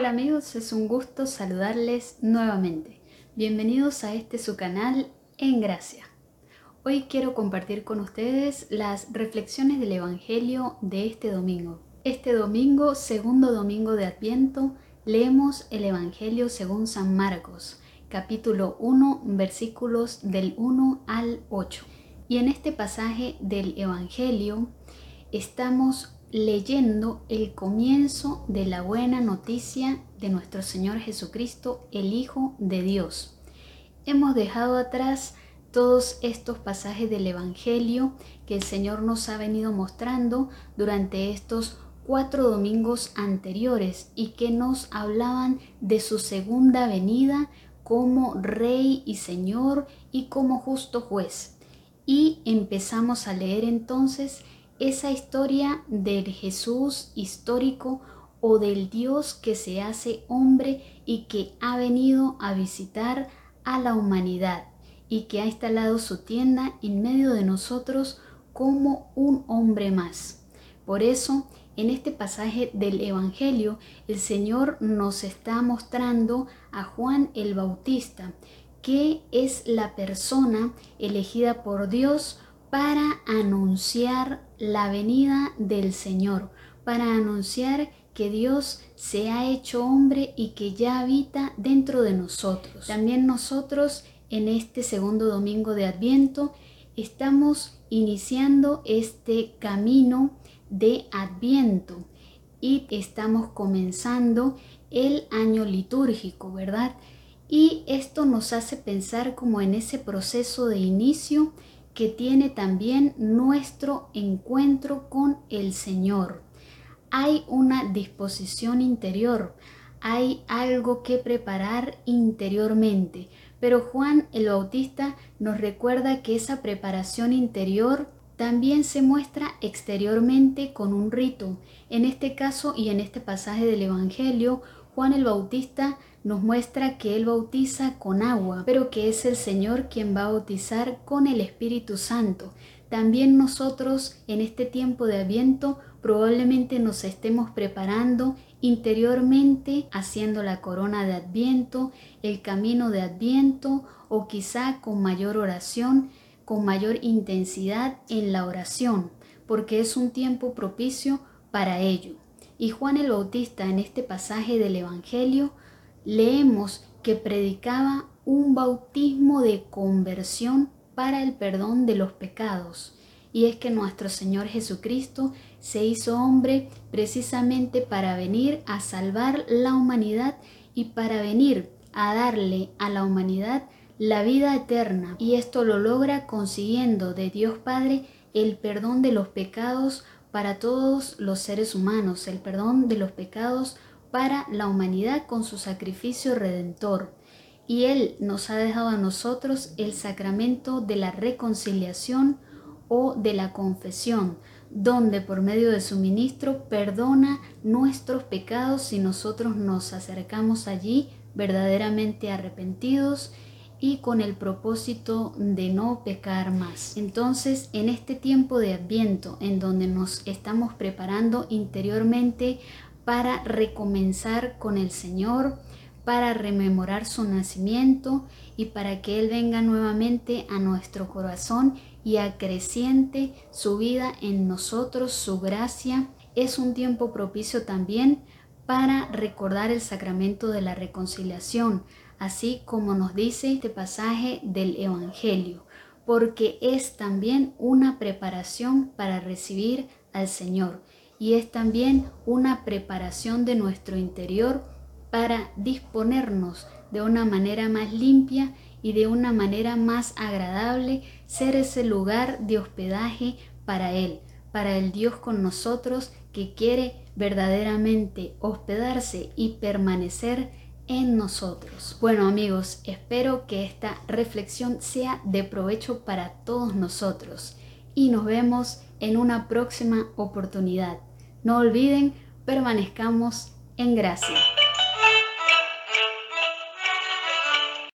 Hola amigos, es un gusto saludarles nuevamente. Bienvenidos a este su canal En Gracia. Hoy quiero compartir con ustedes las reflexiones del Evangelio de este domingo. Este domingo, segundo domingo de Adviento, leemos el Evangelio según San Marcos, capítulo 1, versículos del 1 al 8. Y en este pasaje del Evangelio estamos leyendo el comienzo de la buena noticia de nuestro Señor Jesucristo, el Hijo de Dios. Hemos dejado atrás todos estos pasajes del Evangelio que el Señor nos ha venido mostrando durante estos cuatro domingos anteriores y que nos hablaban de su segunda venida como Rey y Señor y como justo juez. Y empezamos a leer entonces esa historia del Jesús histórico o del Dios que se hace hombre y que ha venido a visitar a la humanidad y que ha instalado su tienda en medio de nosotros como un hombre más. Por eso, en este pasaje del Evangelio, el Señor nos está mostrando a Juan el Bautista, que es la persona elegida por Dios para anunciar la venida del Señor, para anunciar que Dios se ha hecho hombre y que ya habita dentro de nosotros. También nosotros en este segundo domingo de Adviento estamos iniciando este camino de Adviento y estamos comenzando el año litúrgico, ¿verdad? Y esto nos hace pensar como en ese proceso de inicio que tiene también nuestro encuentro con el Señor. Hay una disposición interior, hay algo que preparar interiormente, pero Juan el Bautista nos recuerda que esa preparación interior también se muestra exteriormente con un rito. En este caso y en este pasaje del Evangelio, Juan el Bautista nos muestra que Él bautiza con agua, pero que es el Señor quien va a bautizar con el Espíritu Santo. También nosotros en este tiempo de Adviento probablemente nos estemos preparando interiormente haciendo la corona de Adviento, el camino de Adviento o quizá con mayor oración, con mayor intensidad en la oración, porque es un tiempo propicio para ello. Y Juan el Bautista en este pasaje del Evangelio leemos que predicaba un bautismo de conversión para el perdón de los pecados. Y es que nuestro Señor Jesucristo se hizo hombre precisamente para venir a salvar la humanidad y para venir a darle a la humanidad la vida eterna. Y esto lo logra consiguiendo de Dios Padre el perdón de los pecados para todos los seres humanos, el perdón de los pecados para la humanidad con su sacrificio redentor. Y Él nos ha dejado a nosotros el sacramento de la reconciliación o de la confesión, donde por medio de su ministro perdona nuestros pecados si nosotros nos acercamos allí verdaderamente arrepentidos y con el propósito de no pecar más. Entonces, en este tiempo de adviento, en donde nos estamos preparando interiormente para recomenzar con el Señor, para rememorar su nacimiento y para que Él venga nuevamente a nuestro corazón y acreciente su vida en nosotros, su gracia. Es un tiempo propicio también para recordar el sacramento de la reconciliación, así como nos dice este pasaje del Evangelio, porque es también una preparación para recibir al Señor y es también una preparación de nuestro interior para disponernos de una manera más limpia y de una manera más agradable ser ese lugar de hospedaje para Él, para el Dios con nosotros que quiere verdaderamente hospedarse y permanecer en nosotros. Bueno amigos, espero que esta reflexión sea de provecho para todos nosotros y nos vemos en una próxima oportunidad. No olviden, permanezcamos en gracia.